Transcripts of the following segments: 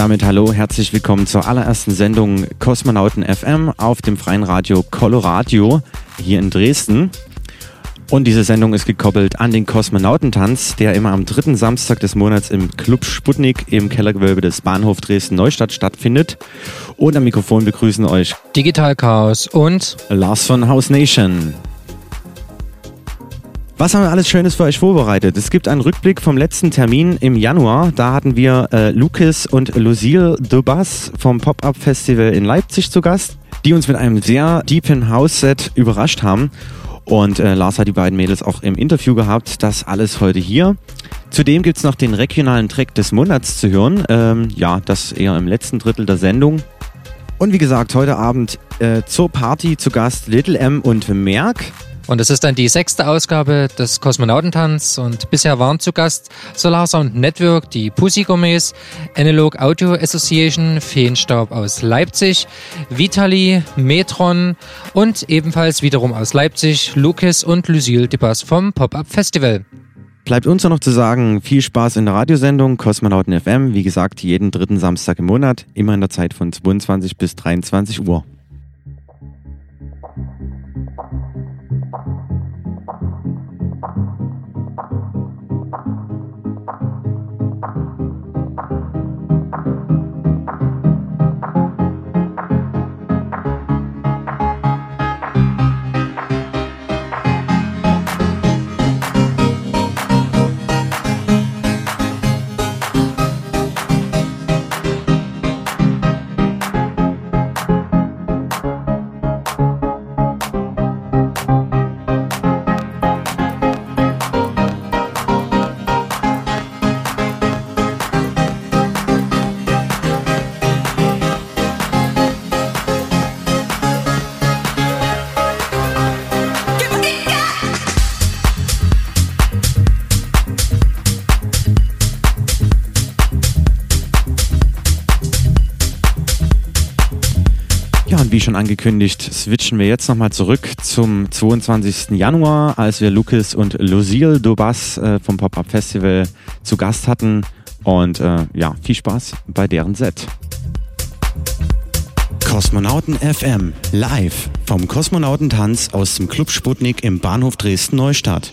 Damit hallo, herzlich willkommen zur allerersten Sendung Kosmonauten FM auf dem freien Radio Coloradio hier in Dresden. Und diese Sendung ist gekoppelt an den Kosmonautentanz, der immer am dritten Samstag des Monats im Club Sputnik im Kellergewölbe des Bahnhof Dresden-Neustadt stattfindet. Und am Mikrofon begrüßen euch Digital Chaos und Lars von House Nation. Was haben wir alles Schönes für euch vorbereitet? Es gibt einen Rückblick vom letzten Termin im Januar. Da hatten wir äh, Lucas und Lucille Dubas vom Pop-Up Festival in Leipzig zu Gast, die uns mit einem sehr deepen House-Set überrascht haben. Und äh, Lars hat die beiden Mädels auch im Interview gehabt. Das alles heute hier. Zudem gibt es noch den regionalen Track des Monats zu hören. Ähm, ja, das eher im letzten Drittel der Sendung. Und wie gesagt, heute Abend äh, zur Party zu Gast Little M und Merck. Und es ist dann die sechste Ausgabe des Kosmonautentanz und bisher waren zu Gast Solar Sound Network, die Pussy Gourmets, Analog Audio Association, Feenstaub aus Leipzig, Vitali, Metron und ebenfalls wiederum aus Leipzig Lucas und Lucille Debas vom Pop-Up Festival. Bleibt uns noch zu sagen, viel Spaß in der Radiosendung Kosmonauten FM. Wie gesagt, jeden dritten Samstag im Monat, immer in der Zeit von 22 bis 23 Uhr. Schon angekündigt, switchen wir jetzt nochmal zurück zum 22. Januar, als wir Lucas und Lucille Dobas äh, vom Pop-Up Festival zu Gast hatten. Und äh, ja, viel Spaß bei deren Set. Kosmonauten FM live vom Kosmonautentanz aus dem Club Sputnik im Bahnhof Dresden-Neustadt.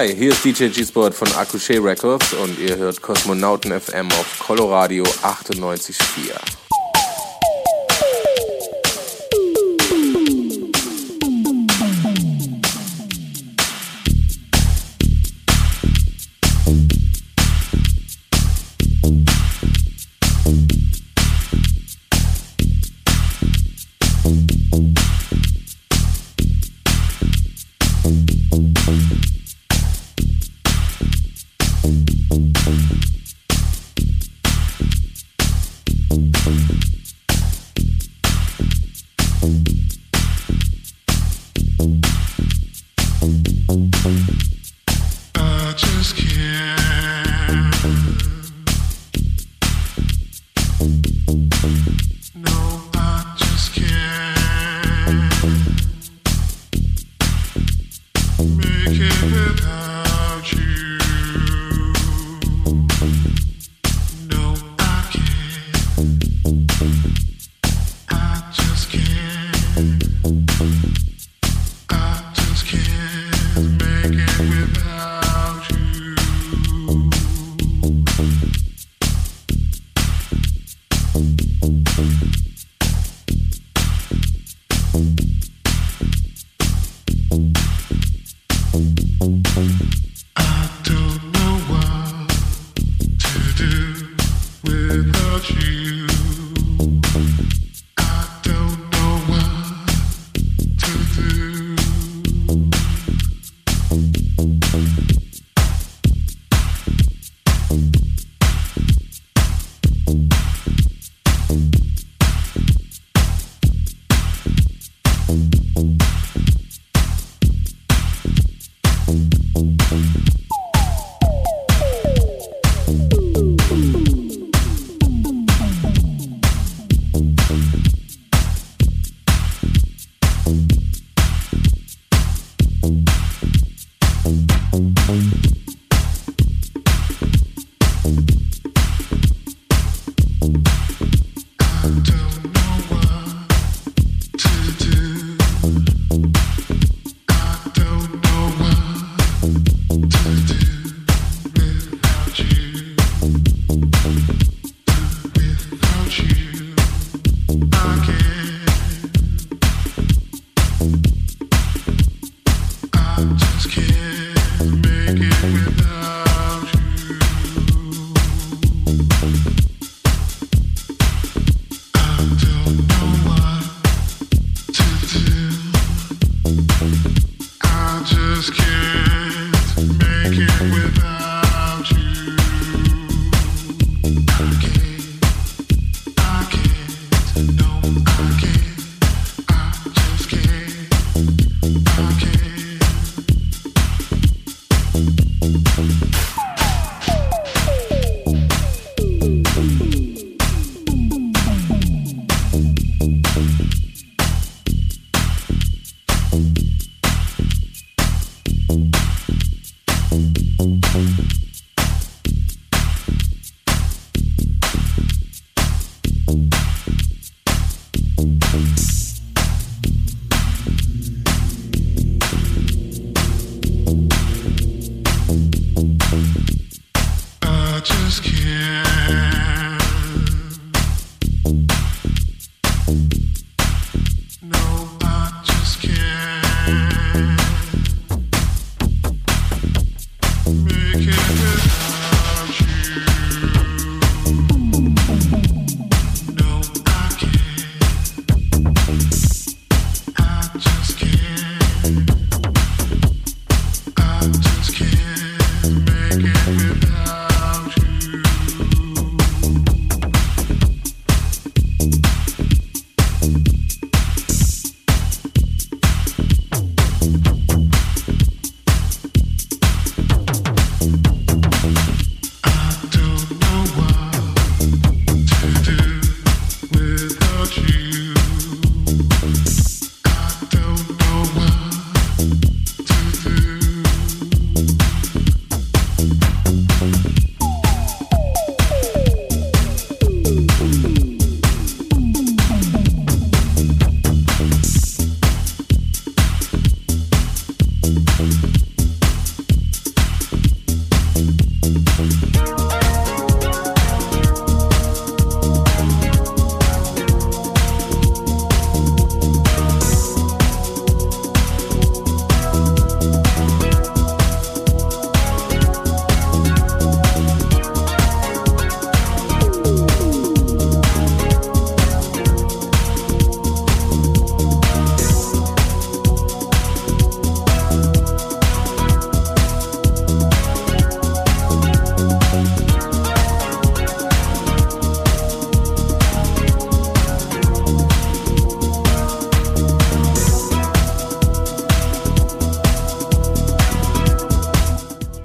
Hi, hier ist DJ G-Sport von Akushe Records und ihr hört Kosmonauten FM auf Coloradio 98.4. thank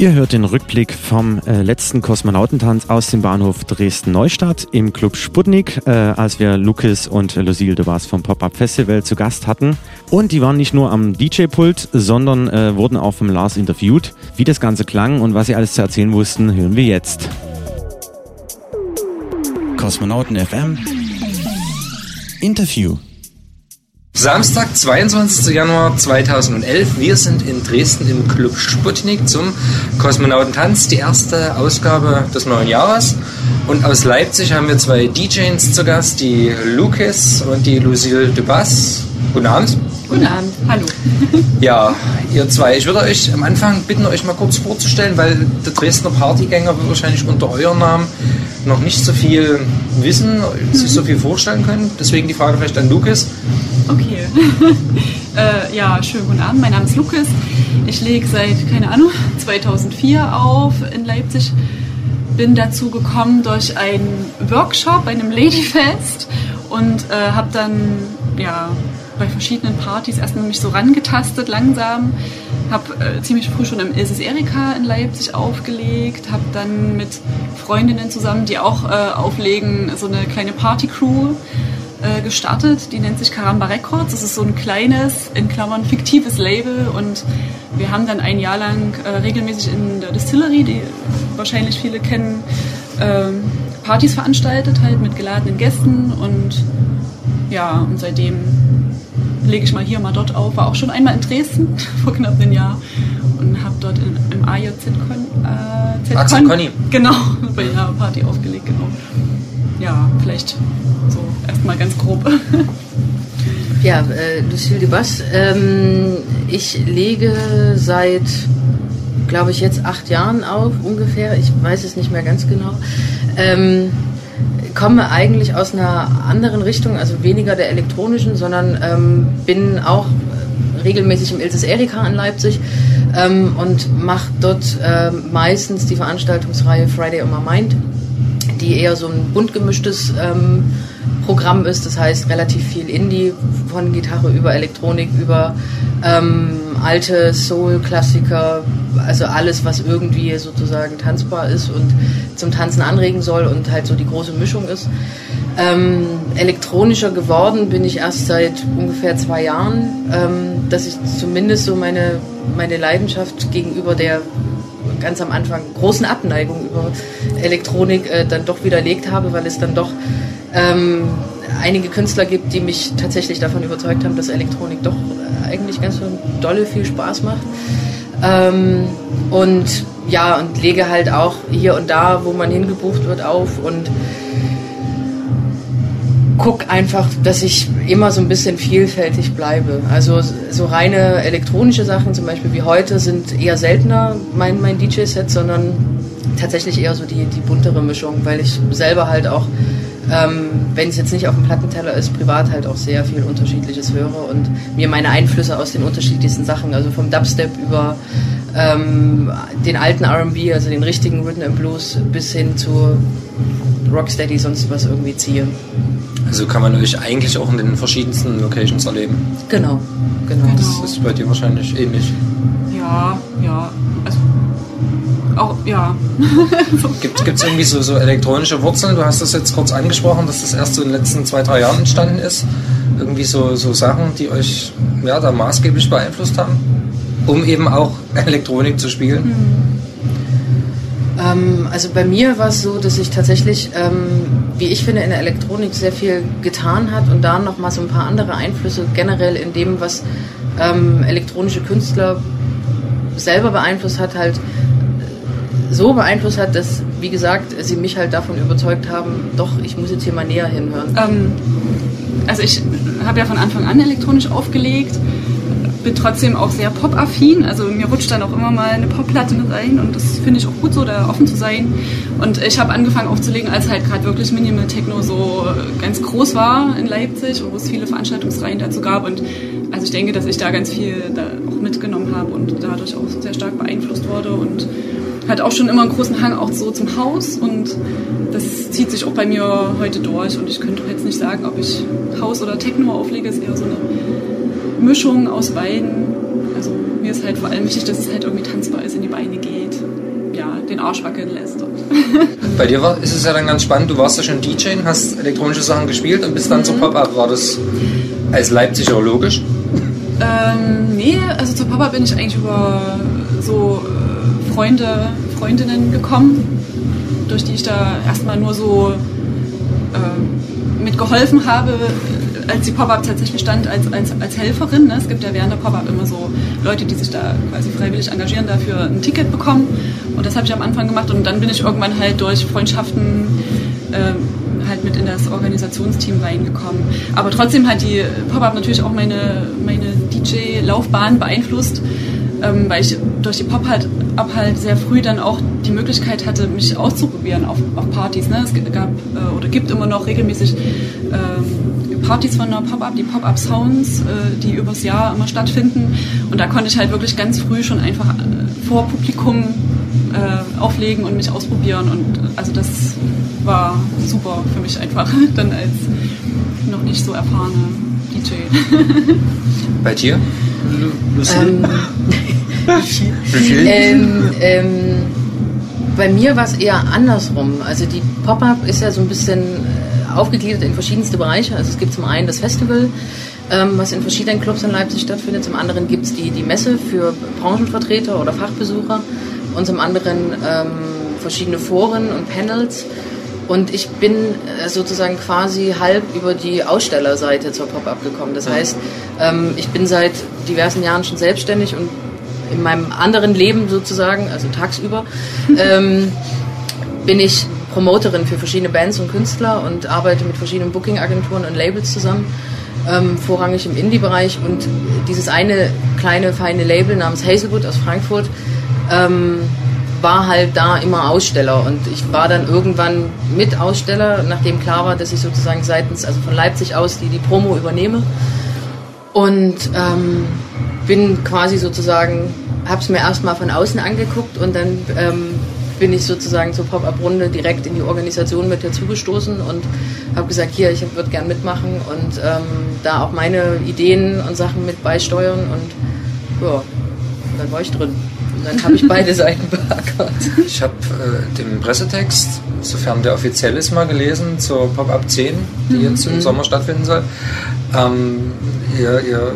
Ihr hört den Rückblick vom äh, letzten Kosmonautentanz aus dem Bahnhof Dresden-Neustadt im Club Sputnik, äh, als wir Lucas und Lucille de Bas vom Pop-Up Festival zu Gast hatten. Und die waren nicht nur am DJ-Pult, sondern äh, wurden auch vom Lars interviewt. Wie das Ganze klang und was sie alles zu erzählen wussten, hören wir jetzt. Kosmonauten FM Interview Samstag, 22. Januar 2011. Wir sind in Dresden im Club Sputnik zum Kosmonautentanz, die erste Ausgabe des neuen Jahres. Und aus Leipzig haben wir zwei DJs zu Gast, die Lucas und die Lucille Dubas. Guten Abend. Guten Abend, hallo. Ja, ihr zwei. Ich würde euch am Anfang bitten, euch mal kurz vorzustellen, weil der Dresdner Partygänger wird wahrscheinlich unter eurem Namen noch nicht so viel wissen, sich so viel vorstellen können. Deswegen die Frage vielleicht an Lucas. Okay. äh, ja, schönen guten Abend. Mein Name ist Lukas. Ich lege seit, keine Ahnung, 2004 auf in Leipzig. Bin dazu gekommen durch einen Workshop bei einem Ladyfest und äh, habe dann ja, bei verschiedenen Partys erstmal mich so rangetastet, langsam. Habe äh, ziemlich früh schon im Ilses Erika in Leipzig aufgelegt, habe dann mit Freundinnen zusammen, die auch äh, auflegen, so eine kleine Partycrew äh, gestartet. Die nennt sich Caramba Records. Das ist so ein kleines, in Klammern fiktives Label und wir haben dann ein Jahr lang äh, regelmäßig in der Distillery, die wahrscheinlich viele kennen, äh, Partys veranstaltet, halt mit geladenen Gästen und ja, und seitdem lege ich mal hier, mal dort auf. War auch schon einmal in Dresden vor knapp einem Jahr und habe dort in, im AJZ-Con, äh, genau, bei einer Party aufgelegt, genau. Ja, vielleicht so erstmal ganz grob. Ja, äh, Lucille Dubas. Ähm, ich lege seit, glaube ich, jetzt acht Jahren auf ungefähr. Ich weiß es nicht mehr ganz genau. Ähm, komme eigentlich aus einer anderen Richtung, also weniger der elektronischen, sondern ähm, bin auch regelmäßig im Ilses Erika in Leipzig ähm, und mache dort äh, meistens die Veranstaltungsreihe Friday on My Mind, die eher so ein bunt gemischtes ähm, Programm ist. Das heißt relativ viel Indie von Gitarre über Elektronik, über ähm, alte Soul-Klassiker, also alles, was irgendwie sozusagen tanzbar ist und zum Tanzen anregen soll und halt so die große Mischung ist. Ähm, elektronischer geworden bin ich erst seit ungefähr zwei Jahren, ähm, dass ich zumindest so meine, meine Leidenschaft gegenüber der ganz am Anfang großen Abneigung über Elektronik äh, dann doch widerlegt habe, weil es dann doch ähm, einige Künstler gibt, die mich tatsächlich davon überzeugt haben, dass Elektronik doch äh, eigentlich ganz so dolle viel Spaß macht. Ähm, und ja, und lege halt auch hier und da, wo man hingebucht wird, auf und guck einfach, dass ich immer so ein bisschen vielfältig bleibe. Also so reine elektronische Sachen, zum Beispiel wie heute, sind eher seltener mein, mein DJ-Set, sondern tatsächlich eher so die, die buntere Mischung, weil ich selber halt auch ähm, wenn es jetzt nicht auf dem Plattenteller ist, privat halt auch sehr viel Unterschiedliches höre und mir meine Einflüsse aus den unterschiedlichsten Sachen, also vom Dubstep über ähm, den alten RB, also den richtigen Rhythm and Blues, bis hin zu Rocksteady, sonst was irgendwie ziehe. Also kann man euch eigentlich auch in den verschiedensten Locations erleben. Genau, genau. Das ist bei dir wahrscheinlich ähnlich. Ja, ja. Auch, ja. Gibt es irgendwie so, so elektronische Wurzeln? Du hast das jetzt kurz angesprochen, dass das erst so in den letzten zwei, drei Jahren entstanden ist. Irgendwie so, so Sachen, die euch ja, da maßgeblich beeinflusst haben, um eben auch Elektronik zu spielen? Mhm. Ähm, also bei mir war es so, dass ich tatsächlich, ähm, wie ich finde, in der Elektronik sehr viel getan hat und da noch mal so ein paar andere Einflüsse generell in dem, was ähm, elektronische Künstler selber beeinflusst hat, halt so beeinflusst hat, dass, wie gesagt, sie mich halt davon überzeugt haben, doch, ich muss jetzt hier mal näher hinhören. Ähm, also ich habe ja von Anfang an elektronisch aufgelegt, bin trotzdem auch sehr pop-affin, also mir rutscht dann auch immer mal eine Pop-Platte mit rein und das finde ich auch gut so, da offen zu sein. Und ich habe angefangen aufzulegen, als halt gerade wirklich Minimal Techno so ganz groß war in Leipzig und wo es viele Veranstaltungsreihen dazu gab und also ich denke, dass ich da ganz viel da auch mitgenommen habe und dadurch auch sehr stark beeinflusst wurde und hat auch schon immer einen großen Hang auch so zum Haus und das zieht sich auch bei mir heute durch und ich könnte jetzt nicht sagen, ob ich Haus oder Techno auflege, ist eher so eine Mischung aus beiden. Also mir ist halt vor allem wichtig, dass es halt irgendwie tanzbar ist, in die Beine geht, ja, den Arsch wackeln lässt. Bei dir war, ist es ja dann ganz spannend, du warst ja schon DJ, hast elektronische Sachen gespielt und bist dann mhm. zur Pop-Up. War das als Leipziger logisch? Ähm, nee, also zur Papa bin ich eigentlich über so Freunde, Freundinnen gekommen, durch die ich da erstmal nur so äh, mitgeholfen habe, als die Pop-Up tatsächlich stand, als, als, als Helferin. Ne? Es gibt ja während der Pop-Up immer so Leute, die sich da quasi freiwillig engagieren, dafür ein Ticket bekommen. Und das habe ich am Anfang gemacht und dann bin ich irgendwann halt durch Freundschaften äh, halt mit in das Organisationsteam reingekommen. Aber trotzdem hat die Pop-Up natürlich auch meine, meine DJ-Laufbahn beeinflusst, ähm, weil ich durch die Pop-Up halt sehr früh dann auch die Möglichkeit hatte, mich auszuprobieren auf, auf Partys. Ne? Es gab äh, oder gibt immer noch regelmäßig äh, Partys von der Pop-Up, die Pop-Up Sounds, äh, die übers Jahr immer stattfinden. Und da konnte ich halt wirklich ganz früh schon einfach äh, vor Publikum äh, auflegen und mich ausprobieren. Und also das war super für mich einfach, dann als noch nicht so erfahrene DJ. Bei dir? Ähm, ähm, ähm, bei mir war es eher andersrum. Also die Pop-Up ist ja so ein bisschen äh, aufgegliedert in verschiedenste Bereiche. Also es gibt zum einen das Festival, ähm, was in verschiedenen Clubs in Leipzig stattfindet. Zum anderen gibt es die, die Messe für Branchenvertreter oder Fachbesucher und zum anderen ähm, verschiedene Foren und Panels. Und ich bin äh, sozusagen quasi halb über die Ausstellerseite zur Pop-Up gekommen. Das heißt, ähm, ich bin seit diversen Jahren schon selbstständig und in meinem anderen Leben sozusagen, also tagsüber, ähm, bin ich Promoterin für verschiedene Bands und Künstler und arbeite mit verschiedenen Booking-Agenturen und Labels zusammen, ähm, vorrangig im Indie-Bereich. Und dieses eine kleine, feine Label namens Hazelwood aus Frankfurt ähm, war halt da immer Aussteller und ich war dann irgendwann mit Aussteller, nachdem klar war, dass ich sozusagen seitens, also von Leipzig aus, die, die Promo übernehme und ähm, bin quasi sozusagen, habe es mir erstmal von außen angeguckt und dann ähm, bin ich sozusagen zur Pop-Up-Runde direkt in die Organisation mit dazugestoßen und habe gesagt, hier, ich würde gern mitmachen und ähm, da auch meine Ideen und Sachen mit beisteuern und ja, dann war ich drin dann habe ich beide Seiten beackert. Ich habe äh, den Pressetext, sofern der offiziell ist, mal gelesen zur Pop-Up 10, die mhm. jetzt im. Sommer stattfinden soll. Ähm, ihr, ihr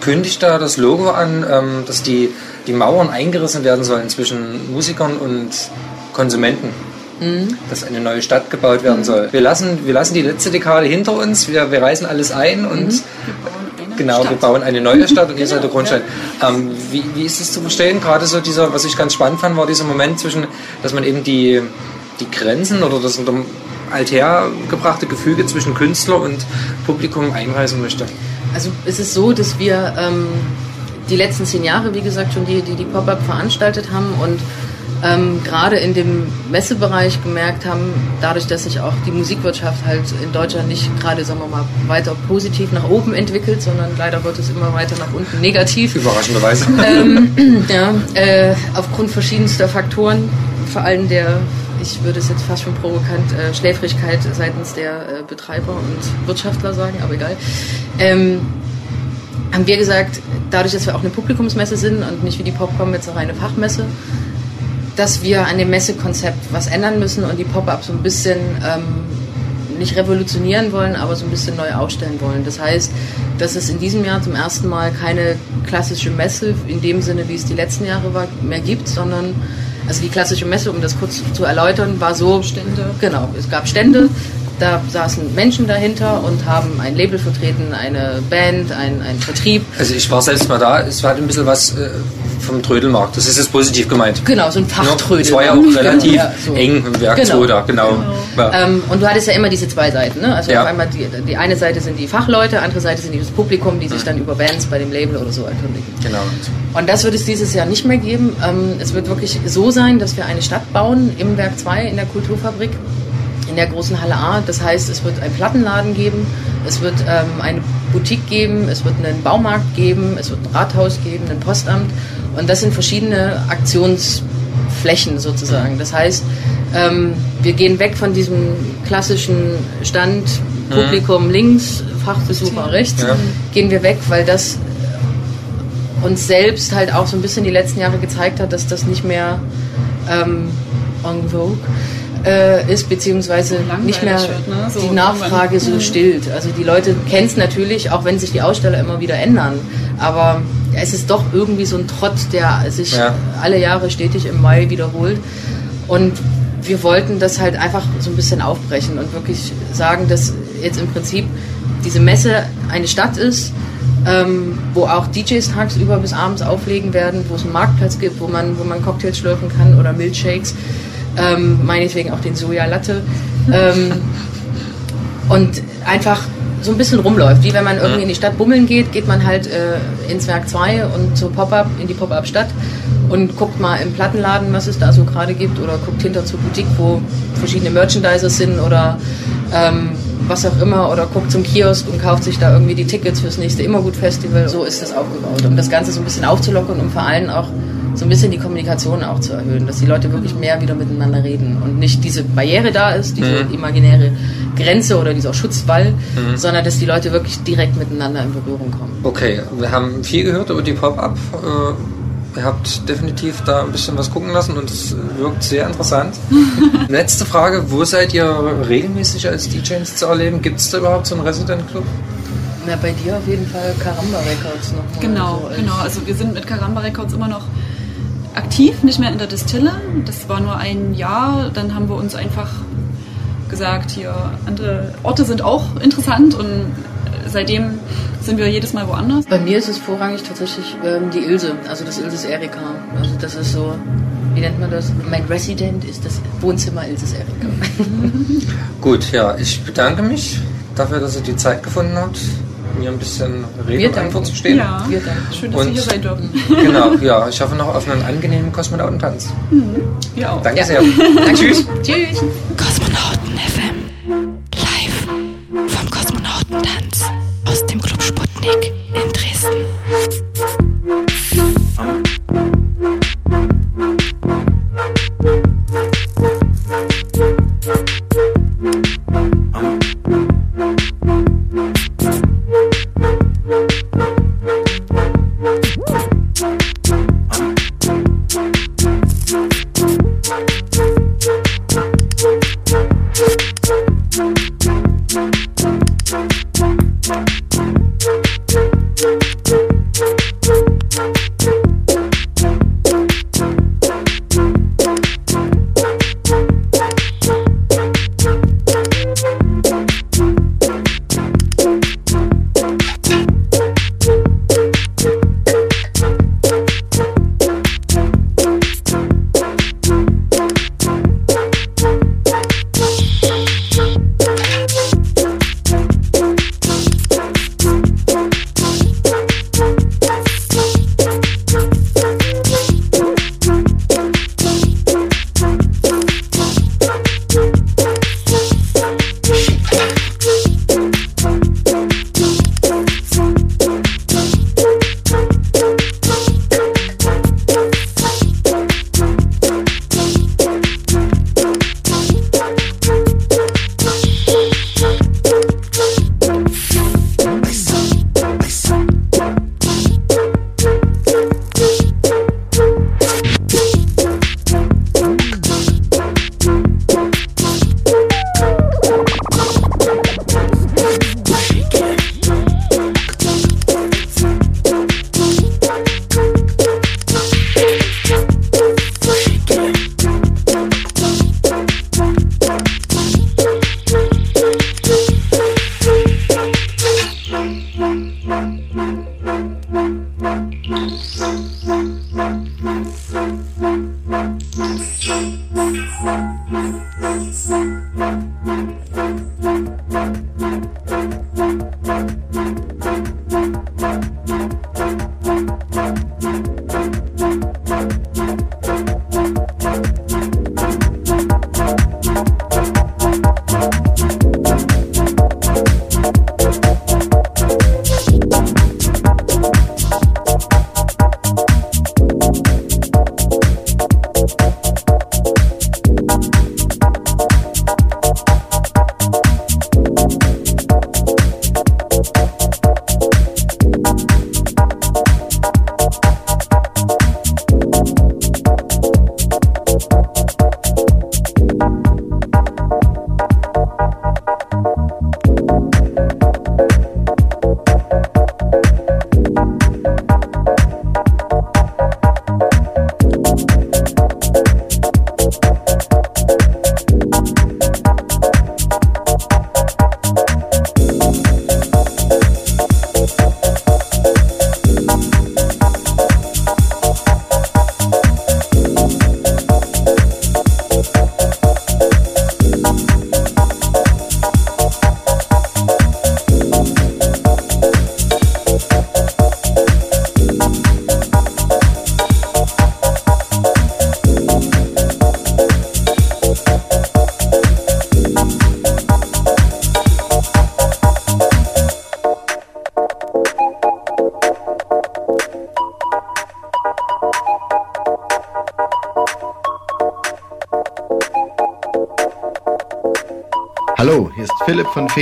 kündigt da das Logo an, ähm, dass die, die Mauern eingerissen werden sollen zwischen Musikern und Konsumenten. Mhm. Dass eine neue Stadt gebaut werden mhm. soll. Wir lassen, wir lassen die letzte Dekade hinter uns, wir, wir reißen alles ein und mhm. Genau, Stadt. wir bauen eine neue Stadt und ihr seid der genau, Grundstein. Ähm, wie, wie ist es zu verstehen? Gerade so dieser, was ich ganz spannend fand, war dieser Moment zwischen, dass man eben die, die Grenzen oder das unter althergebrachte Gefüge zwischen Künstler und Publikum einreißen möchte. Also es ist so, dass wir ähm, die letzten zehn Jahre, wie gesagt, schon die, die, die Pop-Up veranstaltet haben und ähm, gerade in dem Messebereich gemerkt haben, dadurch, dass sich auch die Musikwirtschaft halt in Deutschland nicht gerade, sagen wir mal, weiter positiv nach oben entwickelt, sondern leider wird es immer weiter nach unten negativ. Überraschenderweise. Ähm, ja, äh, aufgrund verschiedenster Faktoren, vor allem der, ich würde es jetzt fast schon provokant, äh, Schläfrigkeit seitens der äh, Betreiber und Wirtschaftler sagen, aber egal. Ähm, haben wir gesagt, dadurch, dass wir auch eine Publikumsmesse sind und nicht wie die Popcom jetzt eine Fachmesse, dass wir an dem Messekonzept was ändern müssen und die Pop-Up so ein bisschen ähm, nicht revolutionieren wollen, aber so ein bisschen neu aufstellen wollen. Das heißt, dass es in diesem Jahr zum ersten Mal keine klassische Messe in dem Sinne, wie es die letzten Jahre war, mehr gibt, sondern also die klassische Messe, um das kurz zu erläutern, war so Stände. Genau, es gab Stände, da saßen Menschen dahinter und haben ein Label vertreten, eine Band, ein, ein Vertrieb. Also ich war selbst mal da, es war ein bisschen was äh, vom Trödelmarkt, das ist jetzt positiv gemeint. Genau, so ein Fachtrödel. Es war ja auch relativ ja, so. eng im Werk Genau. 2 da, genau. Genau. Ja. Ähm, und du hattest ja immer diese zwei Seiten. Ne? Also Ja. auf einmal die, die eine Seite sind die Fachleute, andere Seite sind das Publikum, die sich dann über Bands bei dem Label oder so erkundigen. genau. Und das wird es dieses Jahr nicht mehr geben. Ähm, es wird wirklich so sein, dass wir eine Stadt bauen im Werk 2 in der Kulturfabrik, in der großen Halle A. Das heißt, es wird einen Plattenladen geben, es wird ähm, eine Boutique geben, es wird einen Baumarkt geben, es wird ein Rathaus geben, ein Postamt. Und das sind verschiedene Aktionsflächen sozusagen. Das heißt, ähm, wir gehen weg von diesem klassischen Stand, Publikum links, Fachbesucher rechts, Ja. gehen wir weg, weil das uns selbst halt auch so ein bisschen die letzten Jahre gezeigt hat, dass das nicht mehr ähm, en vogue äh, ist, beziehungsweise nicht mehr wird, ne? So die Nachfrage so stillt. Also die Leute kennen es natürlich, auch wenn sich die Aussteller immer wieder ändern. Aber es ist doch irgendwie so ein Trott, der sich Ja. alle Jahre stetig im Mai wiederholt. Und wir wollten das halt einfach so ein bisschen aufbrechen und wirklich sagen, dass jetzt im Prinzip diese Messe eine Stadt ist, ähm, wo auch DJs tagsüber bis abends auflegen werden, wo es einen Marktplatz gibt, wo man, wo man Cocktails schlürfen kann oder Milkshakes, ähm, meinetwegen auch den Soja Latte. Ähm, und einfach so ein bisschen rumläuft. Wie wenn man irgendwie in die Stadt bummeln geht, geht man halt äh, ins Werk 2 und zur Pop-Up, in die Pop-Up-Stadt und guckt mal im Plattenladen, was es da so gerade gibt oder guckt hinter zur Boutique, wo verschiedene Merchandisers sind oder ähm, was auch immer oder guckt zum Kiosk und kauft sich da irgendwie die Tickets fürs nächste Immergut-Festival. So ist das aufgebaut, um das Ganze so ein bisschen aufzulockern, um vor allem auch so ein bisschen die Kommunikation auch zu erhöhen, dass die Leute wirklich mehr wieder miteinander reden und nicht diese Barriere da ist, diese Mhm. imaginäre Grenze oder dieser Schutzwall, sondern dass die Leute wirklich direkt miteinander in Berührung kommen. Okay, wir haben viel gehört über die Pop-Up. Äh, ihr habt definitiv da ein bisschen was gucken lassen und es wirkt sehr interessant. Letzte Frage, wo seid ihr regelmäßig als DJs zu erleben? Gibt es da überhaupt so einen Resident Club? Na, bei dir auf jeden Fall Karamba Records noch. Genau, so genau. Also wir sind mit Karamba Records immer noch aktiv, nicht mehr in der Distille. Das war nur ein Jahr. Dann haben wir uns einfach gesagt, hier andere Orte sind auch interessant und seitdem sind wir jedes Mal woanders. Bei mir ist es vorrangig tatsächlich ähm, die Ilse, also das Ilses Erika. Also das ist so, wie nennt man das? Mein Resident ist das Wohnzimmer Ilses Erika. Gut, ja, ich bedanke mich dafür, dass ihr die Zeit gefunden habt, mir ein bisschen Rede Wir und danken. Antwort zu stehen. Ja, Wir danken. schön, dass Und- wir hier sein dürfen. Genau, ja, ich hoffe noch auf einen angenehmen Kosmonautentanz. Wir auch. Danke Ja. sehr. Tschüss. Tschüss. Kosmonauten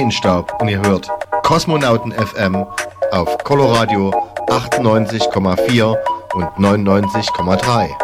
Feenstaub und ihr hört Kosmonauten FM auf Coloradio 98,4 und 99,3.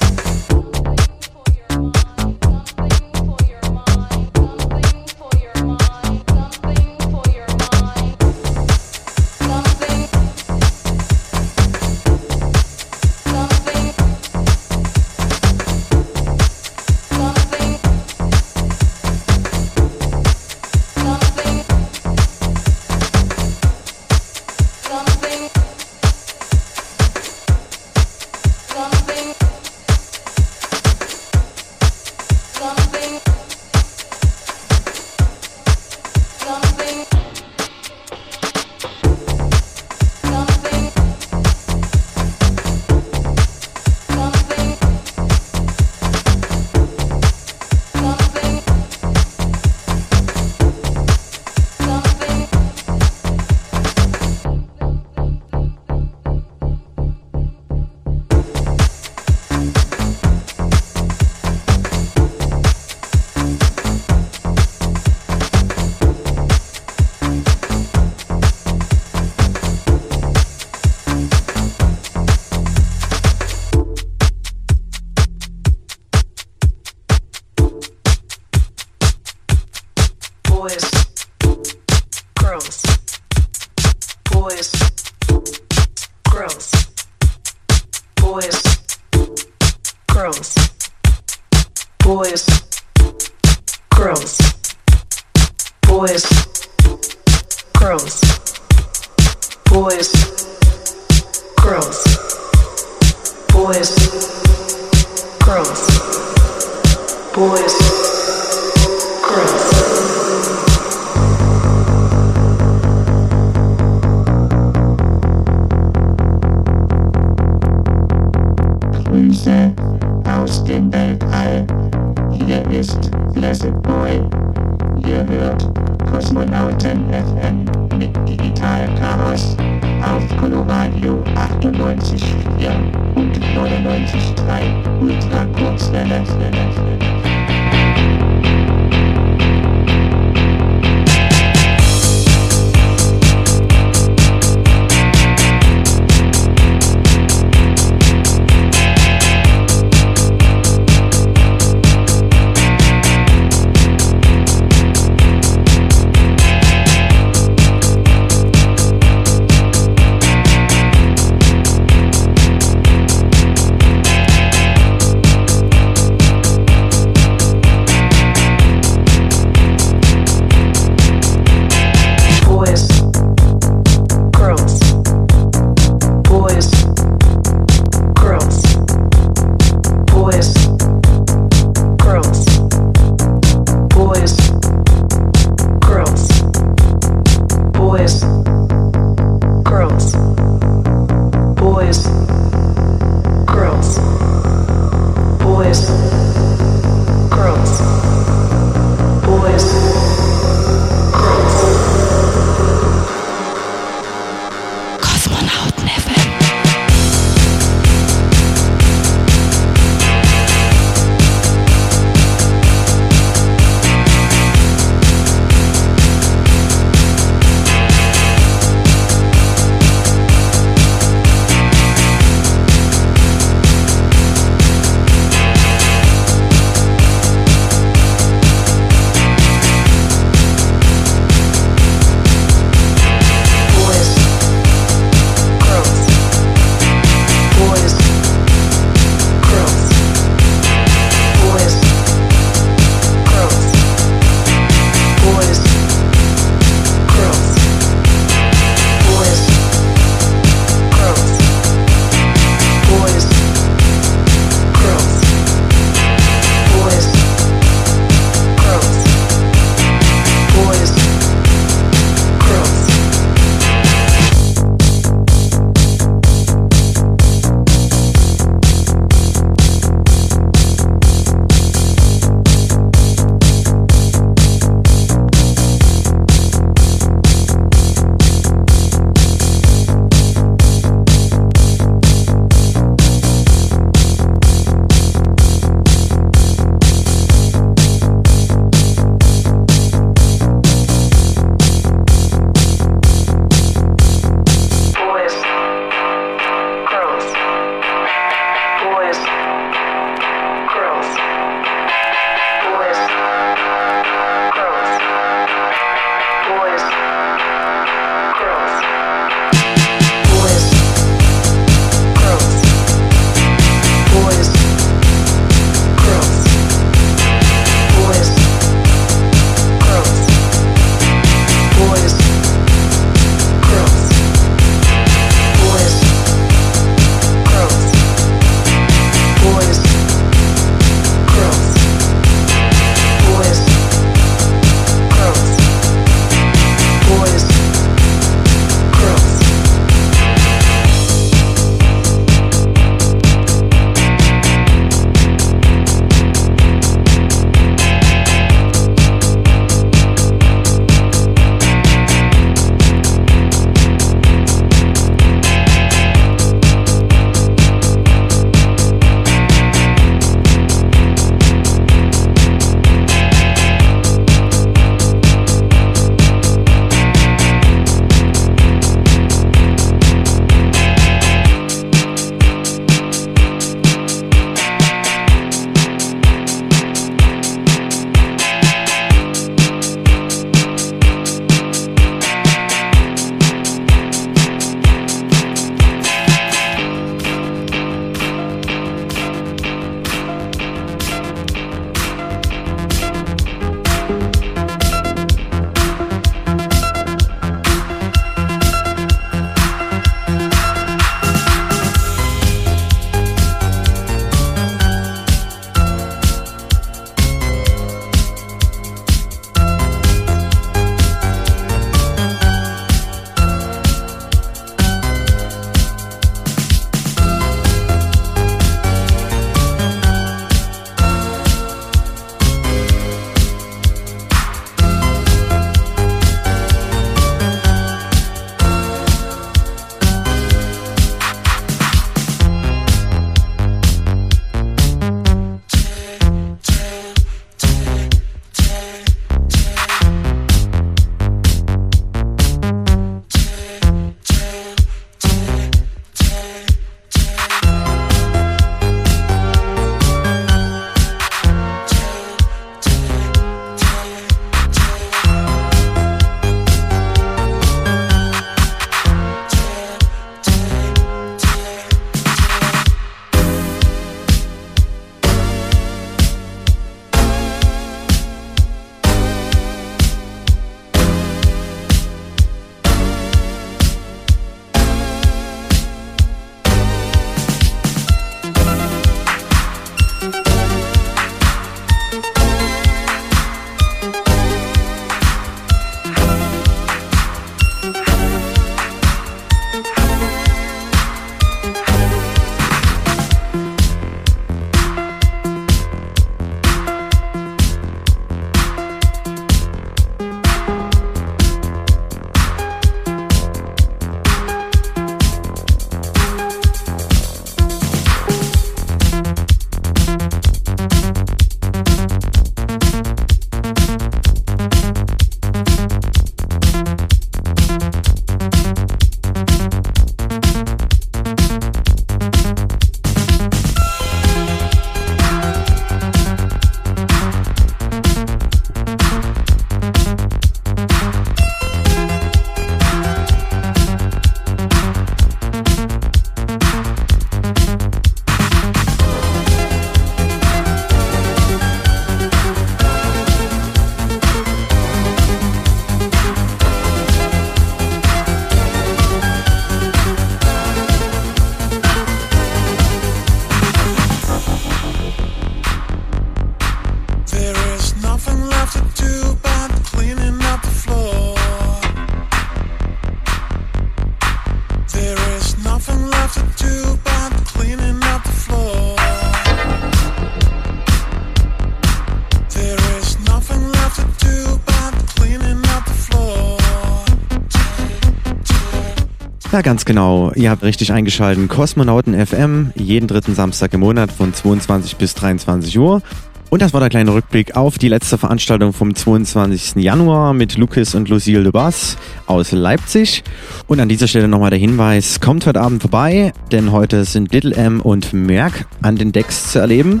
Ja, ganz genau. Ihr habt richtig eingeschaltet. Kosmonauten FM, jeden dritten Samstag im Monat von 22 bis 23 Uhr. Und das war der kleine Rückblick auf die letzte Veranstaltung vom 22. Januar mit Lucas und Lucille de Bass aus Leipzig. Und an dieser Stelle nochmal der Hinweis, kommt heute Abend vorbei, denn heute sind Little M und Merck an den Decks zu erleben.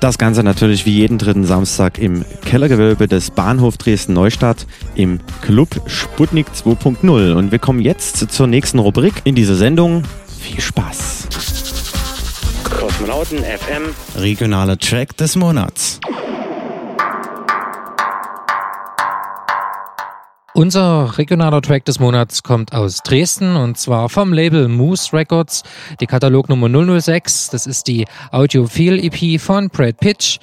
Das Ganze natürlich wie jeden dritten Samstag im Kellergewölbe des Bahnhof Dresden-Neustadt im Club Sputnik 2.0. Und wir kommen jetzt zur nächsten Rubrik in dieser Sendung. Viel Spaß! Kosmonauten FM, regionaler Track des Monats. Unser regionaler Track des Monats kommt aus Dresden und zwar vom Label Moose Records, die Katalognummer 006. Das ist die Audiophile EP von Brad Pitch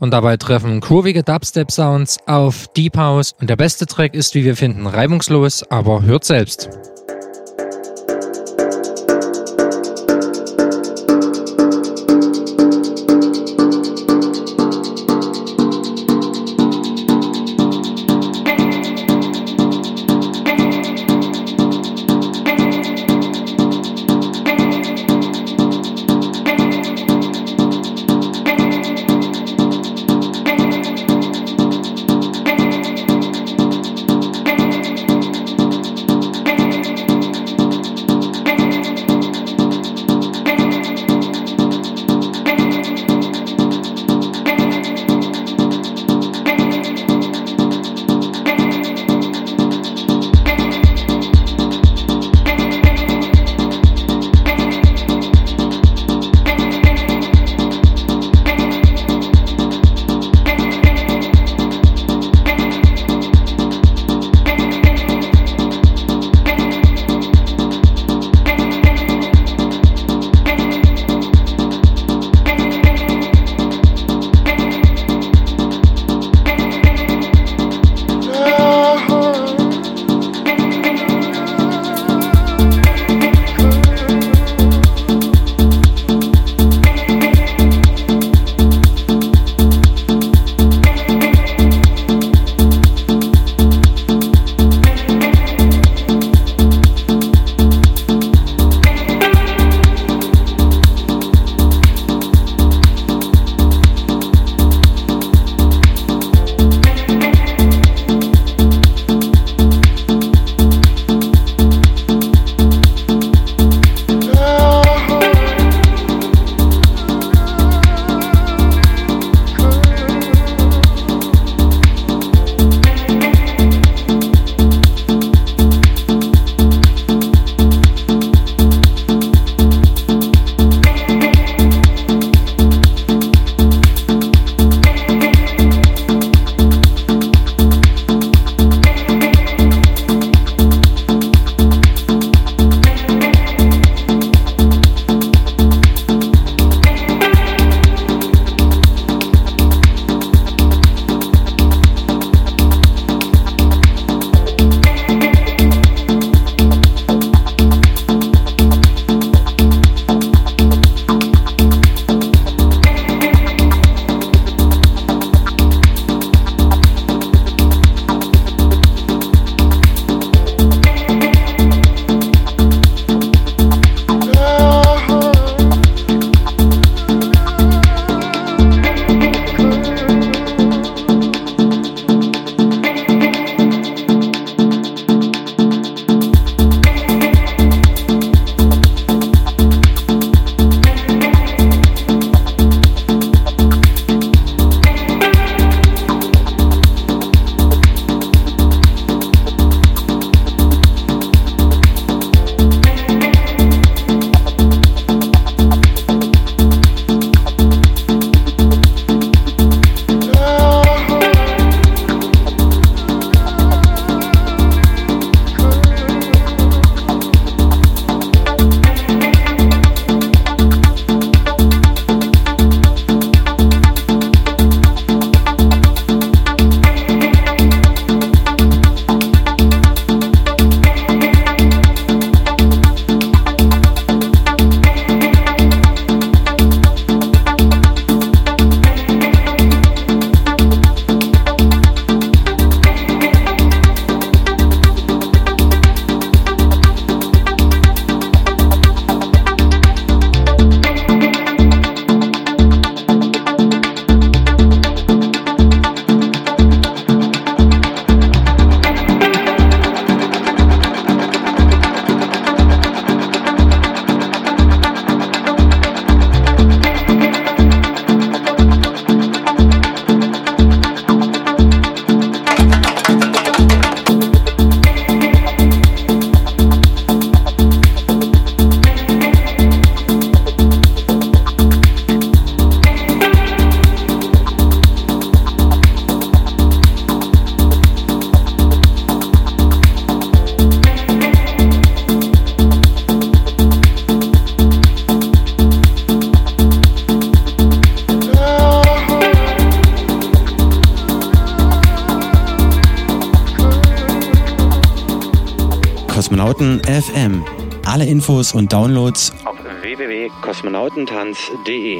und dabei treffen groovige Dubstep-Sounds auf Deep House und der beste Track ist, wie wir finden, reibungslos, aber hört selbst. Alle Infos und Downloads auf www.kosmonautentanz.de.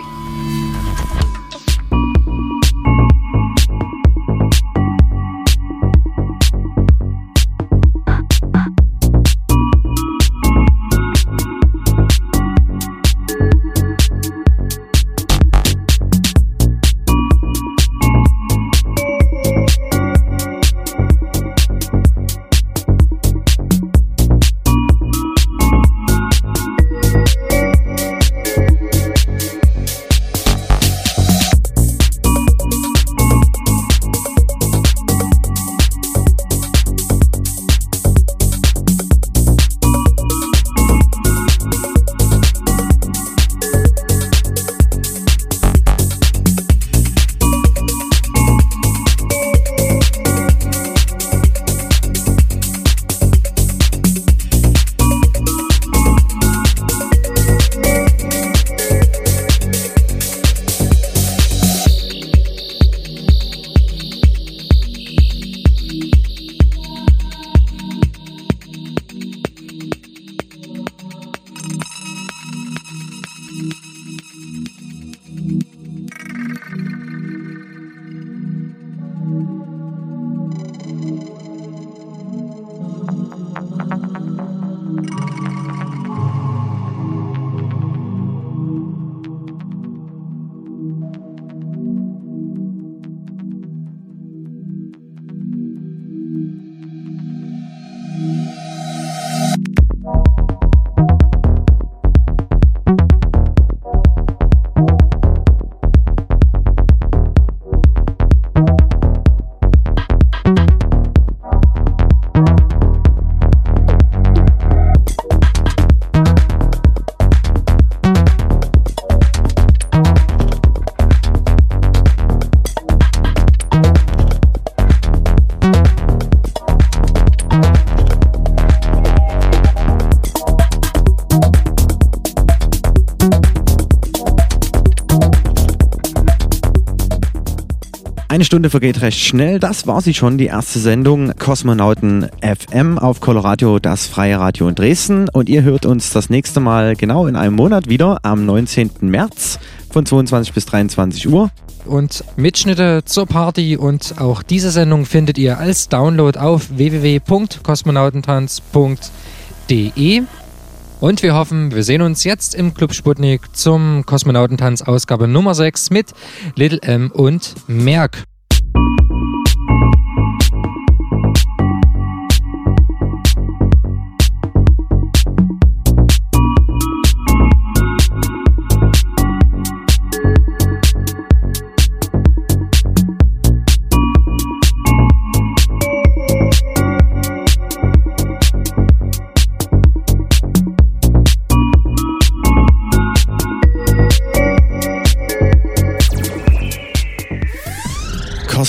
Eine Stunde vergeht recht schnell. Das war sie schon, die erste Sendung Kosmonauten FM auf Coloradio, das freie Radio in Dresden. Und ihr hört uns das nächste Mal genau in einem Monat wieder, am 19. März von 22 bis 23 Uhr. Und Mitschnitte zur Party und auch diese Sendung findet ihr als Download auf www.kosmonautentanz.de. Und wir hoffen, wir sehen uns jetzt im Club Sputnik zum Kosmonautentanz Ausgabe Nummer 6 mit Little M und Merck.